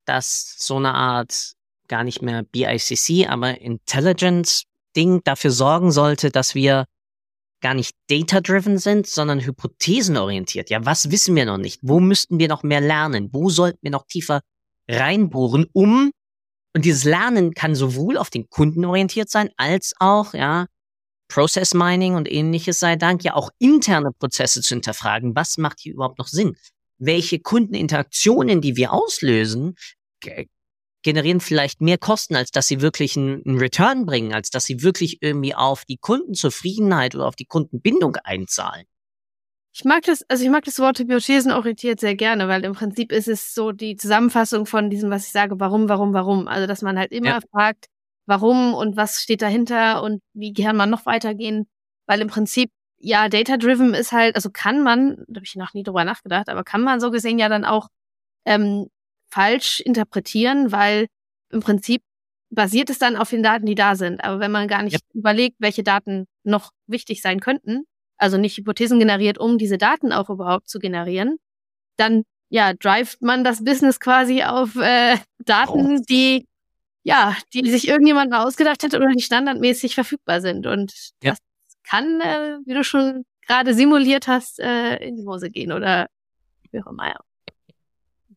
dass so eine Art gar nicht mehr BICC, aber Intelligence-Ding dafür sorgen sollte, dass wir gar nicht data-driven sind, sondern hypothesenorientiert. Ja, was wissen wir noch nicht? Wo müssten wir noch mehr lernen? Wo sollten wir noch tiefer reinbohren, um und dieses Lernen kann sowohl auf den Kunden orientiert sein, als auch, ja, Process Mining und ähnliches sei Dank, ja auch interne Prozesse zu hinterfragen. Was macht hier überhaupt noch Sinn? Welche Kundeninteraktionen, die wir auslösen, generieren vielleicht mehr Kosten, als dass sie wirklich einen, Return bringen, als dass sie wirklich irgendwie auf die Kundenzufriedenheit oder auf die Kundenbindung einzahlen. Ich mag das, also ich mag das Wort Hypothesen orientiert sehr gerne, weil im Prinzip ist es so die Zusammenfassung von diesem, was ich sage, warum, warum, warum. Also, dass man halt immer ja. fragt, warum und was steht dahinter und wie kann man noch weitergehen. Weil im Prinzip ja, data-driven ist halt, also kann man, da habe ich noch nie drüber nachgedacht, aber kann man so gesehen ja dann auch ähm, falsch interpretieren, weil im Prinzip basiert es dann auf den Daten, die da sind. Aber wenn man gar nicht ja. überlegt, welche Daten noch wichtig sein könnten, also nicht Hypothesen generiert, um diese Daten auch überhaupt zu generieren, dann ja, drivet man das Business quasi auf äh, Daten, oh. die ja, die sich irgendjemand mal ausgedacht hat oder die standardmäßig verfügbar sind. Und ja. das kann, äh, wie du schon gerade simuliert hast, äh, in die Hose gehen oder wie auch immer. Ja.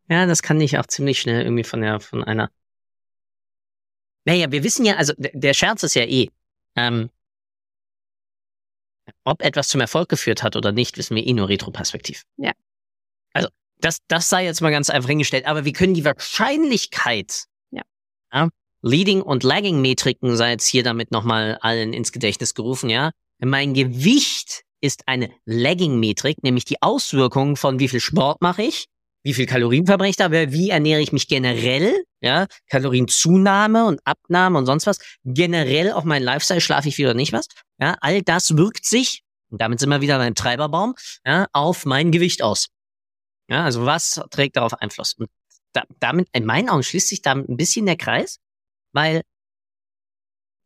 ja, das kann ich auch ziemlich schnell irgendwie von der von einer. Naja, wir wissen ja, also der Scherz ist ja eh, ähm, ob etwas zum Erfolg geführt hat oder nicht, wissen wir eh nur retroperspektiv. Ja. Also das, das sei jetzt mal ganz einfach hingestellt, aber wir können die Wahrscheinlichkeit, ja. ja Leading und Lagging Metriken sei jetzt hier damit nochmal allen ins Gedächtnis gerufen, ja. Mein Gewicht ist eine Lagging Metrik, nämlich die Auswirkungen von wie viel Sport mache ich, wie viel Kalorien verbrauche ich da, wie ernähre ich mich generell, ja, Kalorienzunahme und Abnahme und sonst was, generell auf meinen Lifestyle, schlafe ich viel oder nicht was, ja, all das wirkt sich, und damit sind wir wieder beim Treiberbaum, ja, auf mein Gewicht aus. Ja, also was trägt darauf Einfluss? Und da, damit, in meinen Augen schließt sich damit ein bisschen der Kreis, weil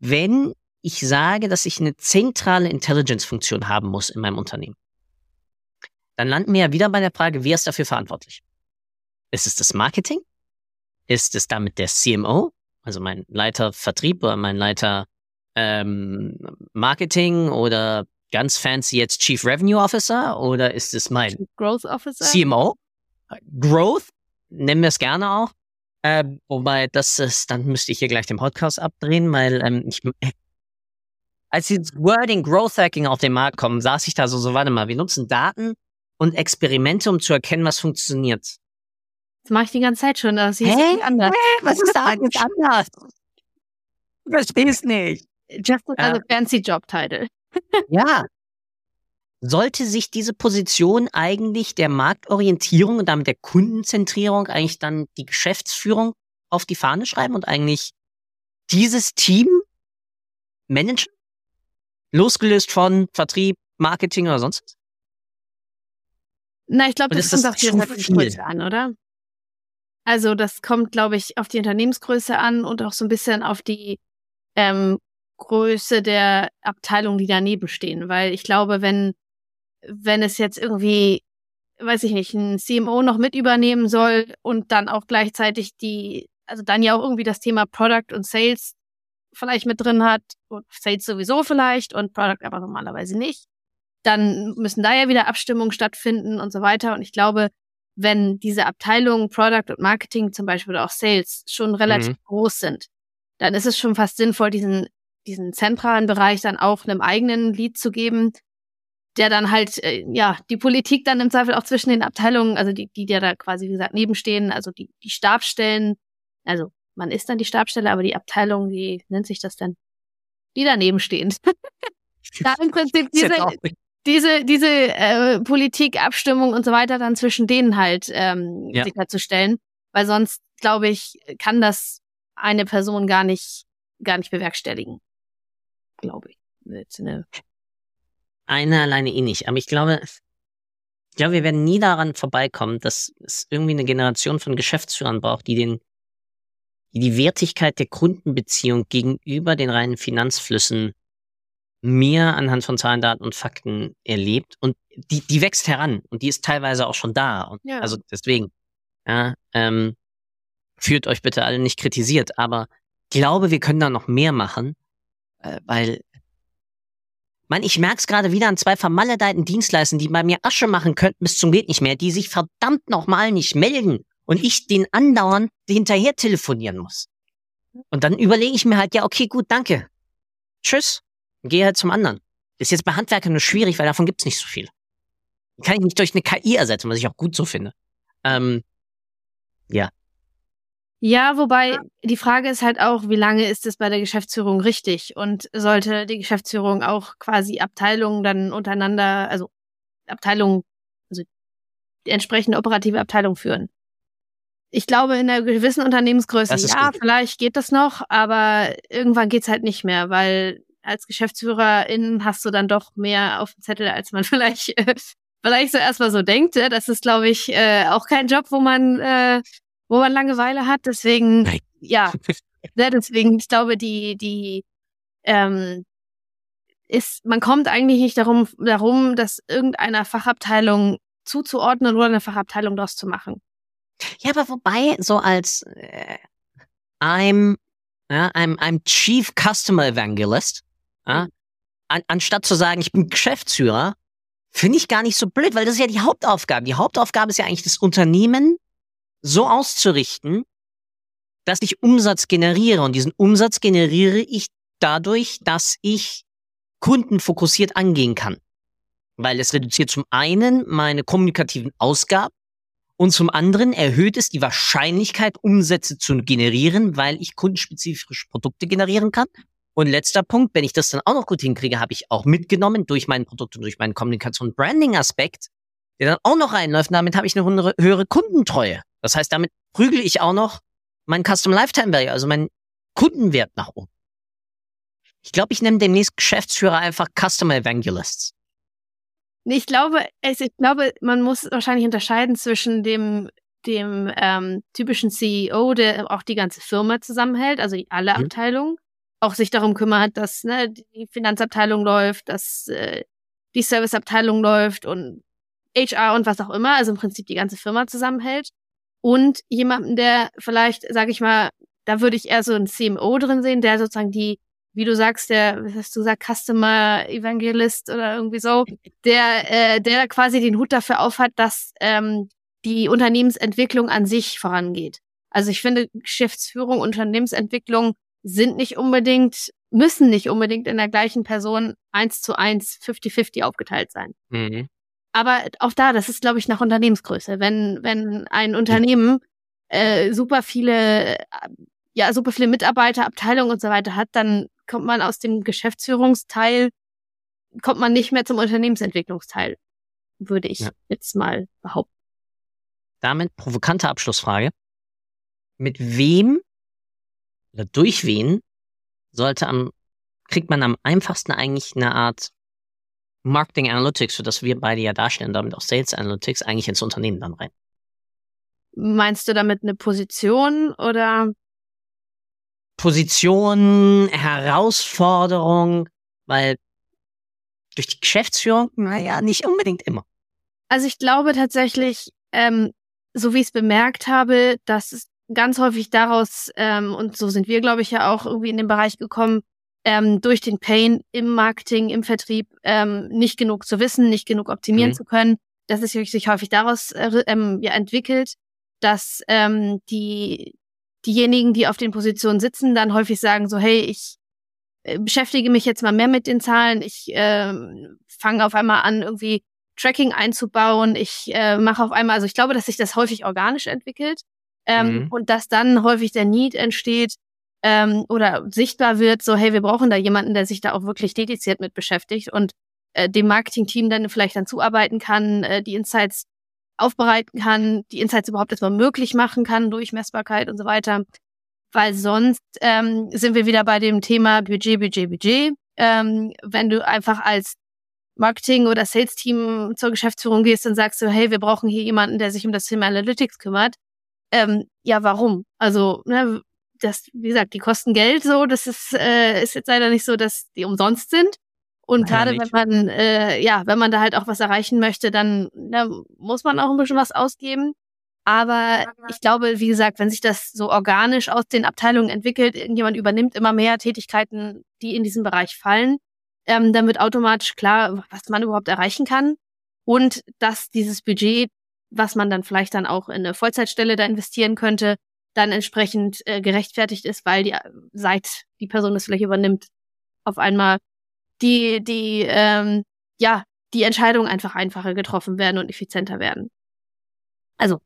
wenn ich sage, dass ich eine zentrale Intelligence-Funktion haben muss in meinem Unternehmen, dann landen wir ja wieder bei der Frage, wer ist dafür verantwortlich? Ist es das Marketing? Ist es damit der CMO, also mein Leiter Vertrieb oder mein Leiter ähm, Marketing oder ganz fancy jetzt Chief Revenue Officer oder ist es mein Growth Officer? CMO? Growth, nennen wir es gerne auch. Äh, wobei, das ist, dann müsste ich hier gleich den Podcast abdrehen, weil ähm, ich, als die Wording Growth Hacking auf den Markt kommen, saß ich da so, so, warte mal, wir nutzen Daten und Experimente, um zu erkennen, was funktioniert. Das mache ich die ganze Zeit schon, das ist Hä? anders. Was ist da eigentlich anders? Ich versteh's nicht. Just also ja. fancy Job Title. ja. Sollte sich diese Position eigentlich der Marktorientierung und damit der Kundenzentrierung eigentlich dann die Geschäftsführung auf die Fahne schreiben und eigentlich dieses Team managen? Losgelöst von Vertrieb, Marketing oder sonst was? Na, ich glaube, das, das kommt auf die Unternehmensgröße an, oder? Also das kommt, glaube ich, auf die Unternehmensgröße an und auch so ein bisschen auf die ähm, Größe der Abteilungen, die daneben stehen. Weil ich glaube, wenn, wenn es jetzt irgendwie, weiß ich nicht, ein CMO noch mit übernehmen soll und dann auch gleichzeitig die, also dann ja auch irgendwie das Thema Product und Sales vielleicht mit drin hat und Sales sowieso vielleicht und Product aber normalerweise nicht, dann müssen da ja wieder Abstimmungen stattfinden und so weiter. Und ich glaube, wenn diese Abteilungen Product und Marketing zum Beispiel oder auch Sales schon relativ mhm. groß sind, dann ist es schon fast sinnvoll, diesen diesen zentralen Bereich dann auch einem eigenen Lied zu geben, der dann halt, äh, ja, die Politik dann im Zweifel auch zwischen den Abteilungen, also die, die da quasi, wie gesagt, nebenstehen, also die, die Stabstellen, also man ist dann die Stabstelle, aber die Abteilung, wie nennt sich das denn? Die daneben stehen. da im Prinzip diese, diese, diese äh, Politik, Abstimmung und so weiter dann zwischen denen halt ähm, ja. sicherzustellen. Weil sonst, glaube ich, kann das eine Person gar nicht, gar nicht bewerkstelligen glaube ich. Eine eine alleine eh nicht. Aber ich glaube, ich glaube, wir werden nie daran vorbeikommen, dass es irgendwie eine Generation von Geschäftsführern braucht, die den, die Wertigkeit der Kundenbeziehung gegenüber den reinen Finanzflüssen mehr anhand von Zahlen, Daten und Fakten erlebt. Und die, die wächst heran und die ist teilweise auch schon da. Und ja. Also deswegen, ja, ähm, führt euch bitte alle nicht kritisiert, aber glaube, wir können da noch mehr machen, äh, weil Mann, ich merk's gerade wieder an zwei vermaledeiten Dienstleistern, die bei mir Asche machen könnten bis zum geht nicht mehr, die sich verdammt nochmal nicht melden und ich den andauernd hinterher telefonieren muss. Und dann überlege ich mir halt, ja, okay, gut, danke. Tschüss. Gehe halt zum anderen. ist jetzt bei Handwerkern nur schwierig, weil davon gibt's nicht so viel. Kann ich nicht durch eine KI ersetzen, was ich auch gut so finde. Ähm, ja, ja, wobei die Frage ist halt auch, wie lange ist es bei der Geschäftsführung richtig? Und sollte die Geschäftsführung auch quasi Abteilungen dann untereinander, also Abteilungen, also die entsprechende operative Abteilung führen? Ich glaube, in einer gewissen Unternehmensgröße, ja, gut. vielleicht geht das noch, aber irgendwann geht's halt nicht mehr, weil als Geschäftsführerin hast du dann doch mehr auf dem Zettel, als man vielleicht, äh, vielleicht so erstmal so denkt. Ja? Das ist, glaube ich, äh, auch kein Job, wo man, äh, wo man Langeweile hat. Deswegen, Nein. ja, ja, deswegen, ich glaube, die, die, ähm, ist, man kommt eigentlich nicht darum, darum, das irgendeiner Fachabteilung zuzuordnen oder eine Fachabteilung daraus zu machen. Ja, aber wobei, so als äh, I'm, ja, I'm, I'm Chief Customer Evangelist, ja, mhm. an, anstatt zu sagen, ich bin Geschäftsführer, finde ich gar nicht so blöd, weil das ist ja die Hauptaufgabe. Die Hauptaufgabe ist ja eigentlich, das Unternehmen so auszurichten, dass ich Umsatz generiere. Und diesen Umsatz generiere ich dadurch, dass ich Kunden fokussiert angehen kann. Weil es reduziert zum einen meine kommunikativen Ausgaben und zum anderen erhöht es die Wahrscheinlichkeit, Umsätze zu generieren, weil ich kundenspezifische Produkte generieren kann. Und letzter Punkt, wenn ich das dann auch noch gut hinkriege, habe ich auch mitgenommen durch mein Produkt und durch meinen Kommunikation Branding Aspekt, der dann auch noch reinläuft. Und damit habe ich eine höhere Kundentreue. Das heißt, damit prügel ich auch noch meinen Custom Lifetime Value, also meinen Kundenwert nach oben. Ich glaube, ich nenne demnächst Geschäftsführer einfach Customer Evangelists. Ich glaube, ich glaube, man muss wahrscheinlich unterscheiden zwischen dem dem ähm, typischen CEO, der auch die ganze Firma zusammenhält, also alle mhm. Abteilungen, auch sich darum kümmert, dass ne, die Finanzabteilung läuft, dass äh, die Serviceabteilung läuft und HR und was auch immer, also im Prinzip die ganze Firma zusammenhält. Und jemanden, der vielleicht, sage ich mal, da würde ich eher so ein CMO drin sehen, der sozusagen die wie du sagst, der, was hast du gesagt, Customer Evangelist oder irgendwie so, der, äh, der quasi den Hut dafür aufhat, dass ähm, die Unternehmensentwicklung an sich vorangeht. Also ich finde, Geschäftsführung, Unternehmensentwicklung sind nicht unbedingt, müssen nicht unbedingt in der gleichen Person eins zu eins 50-50 aufgeteilt sein. Mhm. Aber auch da, das ist, glaube ich, nach Unternehmensgröße. Wenn, wenn ein Unternehmen äh, super viele, ja, super viele Mitarbeiter, Abteilungen und so weiter hat, dann kommt man aus dem Geschäftsführungsteil, kommt man nicht mehr zum Unternehmensentwicklungsteil, würde ich ja. jetzt mal behaupten. Damit provokante Abschlussfrage. Mit wem oder durch wen sollte am, kriegt man am einfachsten eigentlich eine Art Marketing Analytics, für das wir beide ja darstellen, damit auch Sales Analytics, eigentlich ins Unternehmen dann rein? Meinst du damit eine Position oder Position, Herausforderung, weil durch die Geschäftsführung, naja, nicht unbedingt immer. Also ich glaube tatsächlich, ähm, so wie ich es bemerkt habe, dass es ganz häufig daraus, ähm, und so sind wir, glaube ich, ja auch irgendwie in den Bereich gekommen, ähm, durch den Pain im Marketing, im Vertrieb ähm, nicht genug zu wissen, nicht genug optimieren mhm. zu können. dass es sich häufig daraus äh, ähm, ja, entwickelt, dass ähm, die diejenigen, die auf den Positionen sitzen, dann häufig sagen so, hey, ich äh, beschäftige mich jetzt mal mehr mit den Zahlen, ich äh, fange auf einmal an, irgendwie Tracking einzubauen, ich äh, mache auf einmal, also ich glaube, dass sich das häufig organisch entwickelt ähm, mhm. und dass dann häufig der Need entsteht ähm, oder sichtbar wird, so, hey, wir brauchen da jemanden, der sich da auch wirklich dediziert mit beschäftigt und äh, dem Marketing-Team dann vielleicht dann zuarbeiten kann, äh, die Insights aufbereiten kann, die Insights überhaupt erstmal möglich machen kann durch Messbarkeit und so weiter. Weil sonst ähm, sind wir wieder bei dem Thema Budget, Budget, Budget. Ähm, wenn du einfach als Marketing- oder Sales-Team zur Geschäftsführung gehst und sagst so, hey, wir brauchen hier jemanden, der sich um das Thema Analytics kümmert. Ähm, ja, warum? Also, ne, das, wie gesagt, die kosten Geld so, das ist, äh, ist jetzt leider nicht so, dass die umsonst sind. Und gerade wenn man, äh, ja, wenn man da halt auch was erreichen möchte, dann da muss man auch ein bisschen was ausgeben. Aber ich glaube, wie gesagt, wenn sich das so organisch aus den Abteilungen entwickelt, irgendjemand übernimmt immer mehr Tätigkeiten, die in diesen Bereich fallen, ähm, dann wird automatisch klar, was man überhaupt erreichen kann. Und dass dieses Budget, was man dann vielleicht dann auch in eine Vollzeitstelle da investieren könnte, dann entsprechend äh, gerechtfertigt ist, weil die, seit die Person das vielleicht übernimmt, auf einmal die, die, ähm, ja, die Entscheidungen einfach einfacher getroffen werden und effizienter werden. Also,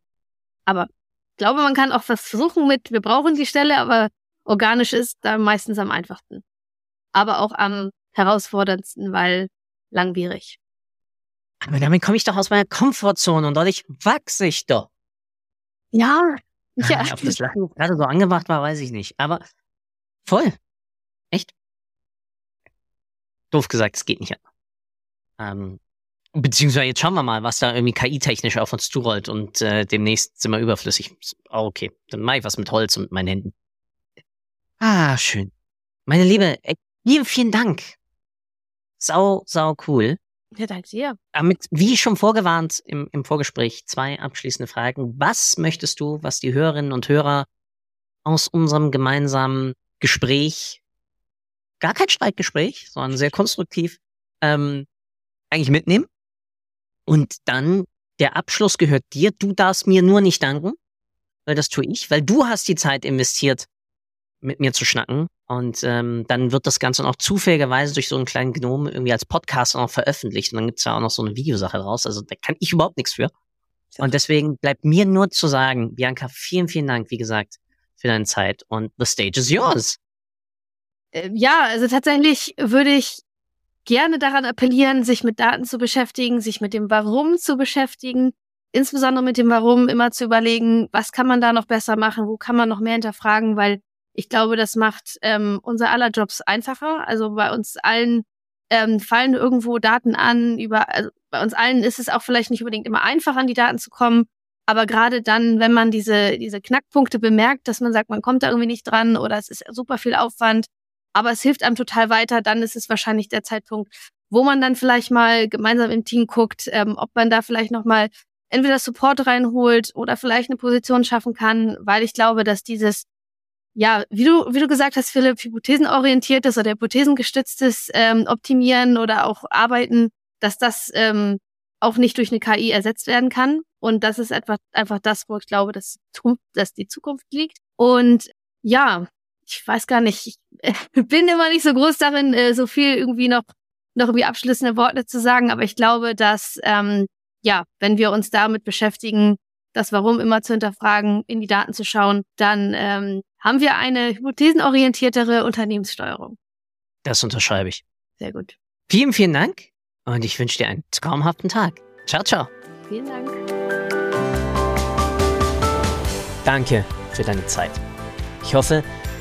aber ich glaube, man kann auch was versuchen mit, wir brauchen die Stelle, aber organisch ist da meistens am einfachsten. Aber auch am herausforderndsten, weil langwierig. Aber damit komme ich doch aus meiner Komfortzone und dadurch wachse ich doch. Ja. ja. Ob das gerade so angebracht war, weiß ich nicht. Aber voll. Echt? Doof gesagt, es geht nicht an. Ähm, beziehungsweise jetzt schauen wir mal, was da irgendwie KI-technisch auf uns zurollt und äh, demnächst sind wir überflüssig. Oh, okay, dann mache ich was mit Holz und mit meinen Händen. Ah, schön. Meine Liebe, ey, vielen, vielen Dank. Sau, sau cool. Ja, danke dir. Aber mit, wie schon vorgewarnt im, im Vorgespräch, zwei abschließende Fragen. Was möchtest du, was die Hörerinnen und Hörer aus unserem gemeinsamen Gespräch, gar kein Streitgespräch, sondern sehr konstruktiv, ähm, eigentlich mitnehmen? Und dann, der Abschluss gehört dir. Du darfst mir nur nicht danken, weil das tue ich, weil du hast die Zeit investiert, mit mir zu schnacken. Und ähm, dann wird das Ganze noch zufälligerweise durch so einen kleinen Gnome irgendwie als Podcast auch noch veröffentlicht. Und dann gibt's ja auch noch so eine Videosache raus. Also da kann ich überhaupt nichts für. Und deswegen bleibt mir nur zu sagen, Bianca, vielen, vielen Dank, wie gesagt, für deine Zeit. Und the stage is yours. Äh, ja, also tatsächlich würde ich gerne daran appellieren, sich mit Daten zu beschäftigen, sich mit dem Warum zu beschäftigen, insbesondere mit dem Warum immer zu überlegen, was kann man da noch besser machen, wo kann man noch mehr hinterfragen, weil ich glaube, das macht ähm, unser aller Jobs einfacher. Also bei uns allen ähm, fallen irgendwo Daten an, über, also bei uns allen ist es auch vielleicht nicht unbedingt immer einfach, an die Daten zu kommen. Aber gerade dann, wenn man diese, diese Knackpunkte bemerkt, dass man sagt, man kommt da irgendwie nicht dran oder es ist super viel Aufwand, aber es hilft einem total weiter, dann ist es wahrscheinlich der Zeitpunkt, wo man dann vielleicht mal gemeinsam im Team guckt, ähm, ob man da vielleicht nochmal entweder Support reinholt oder vielleicht eine Position schaffen kann, weil ich glaube, dass dieses ja, wie du, wie du gesagt hast, Philipp, hypothesenorientiertes oder hypothesengestütztes ähm, Optimieren oder auch Arbeiten, dass das ähm, auch nicht durch eine KI ersetzt werden kann. Und das ist einfach, einfach das, wo ich glaube, dass, dass die Zukunft liegt. Und ja, ich weiß gar nicht, ich bin immer nicht so groß darin, äh, so viel irgendwie noch, noch irgendwie abschließende Worte zu sagen, aber ich glaube, dass, ähm, ja, wenn wir uns damit beschäftigen, das Warum immer zu hinterfragen, in die Daten zu schauen, dann ähm, haben wir eine hypothesenorientiertere Unternehmenssteuerung. Das unterschreibe ich. Sehr gut. Vielen, vielen Dank und ich wünsche dir einen traumhaften Tag. Ciao, ciao. Vielen Dank. Danke für deine Zeit. Ich hoffe,